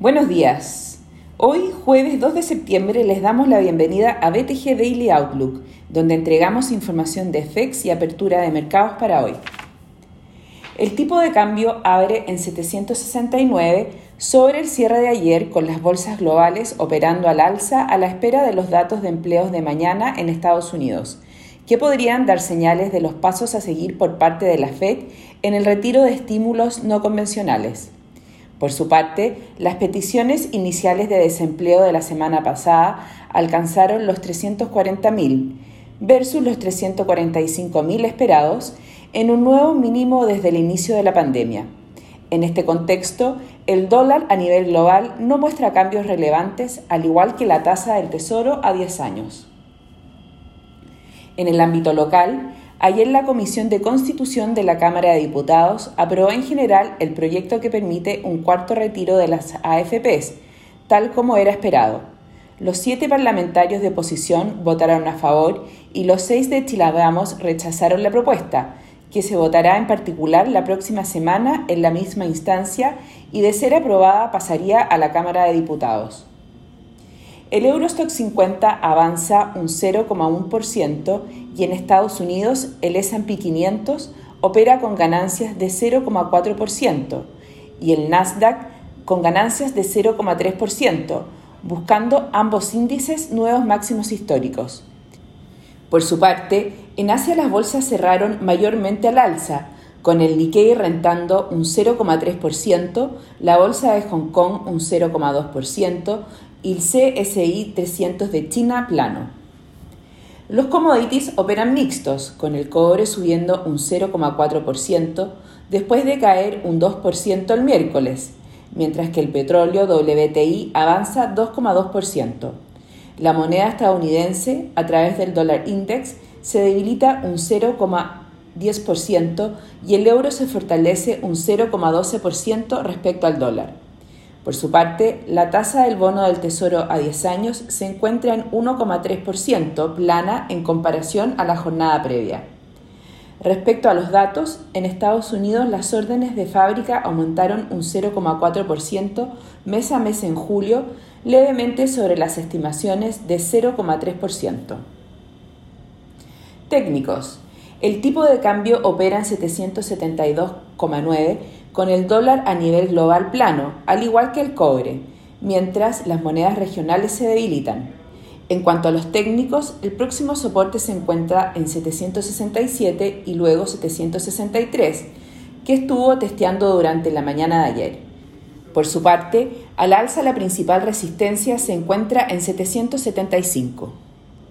Buenos días. Hoy, jueves 2 de septiembre, les damos la bienvenida a BTG Daily Outlook, donde entregamos información de FEX y apertura de mercados para hoy. El tipo de cambio abre en 769 sobre el cierre de ayer con las bolsas globales operando al alza a la espera de los datos de empleos de mañana en Estados Unidos, que podrían dar señales de los pasos a seguir por parte de la Fed en el retiro de estímulos no convencionales. Por su parte, las peticiones iniciales de desempleo de la semana pasada alcanzaron los 340.000 versus los 345.000 esperados en un nuevo mínimo desde el inicio de la pandemia. En este contexto, el dólar a nivel global no muestra cambios relevantes, al igual que la tasa del Tesoro a 10 años. En el ámbito local, Ayer la Comisión de Constitución de la Cámara de Diputados aprobó en general el proyecto que permite un cuarto retiro de las AFPs, tal como era esperado. Los siete parlamentarios de oposición votaron a favor y los seis de Chilagamos rechazaron la propuesta, que se votará en particular la próxima semana en la misma instancia y de ser aprobada pasaría a la Cámara de Diputados. El Eurostock 50 avanza un 0,1% y en Estados Unidos el S&P 500 opera con ganancias de 0,4% y el Nasdaq con ganancias de 0,3%, buscando ambos índices nuevos máximos históricos. Por su parte, en Asia las bolsas cerraron mayormente al alza, con el Nikkei rentando un 0,3%, la bolsa de Hong Kong un 0,2%, y el CSI 300 de China plano. Los commodities operan mixtos, con el cobre subiendo un 0,4% después de caer un 2% el miércoles, mientras que el petróleo WTI avanza 2,2%. La moneda estadounidense, a través del dólar index, se debilita un 0,10% y el euro se fortalece un 0,12% respecto al dólar. Por su parte, la tasa del bono del Tesoro a 10 años se encuentra en 1,3%, plana en comparación a la jornada previa. Respecto a los datos, en Estados Unidos las órdenes de fábrica aumentaron un 0,4% mes a mes en julio, levemente sobre las estimaciones de 0,3%. Técnicos. El tipo de cambio opera en 772,9 con el dólar a nivel global plano, al igual que el cobre, mientras las monedas regionales se debilitan. En cuanto a los técnicos, el próximo soporte se encuentra en 767 y luego 763, que estuvo testeando durante la mañana de ayer. Por su parte, al alza la principal resistencia se encuentra en 775.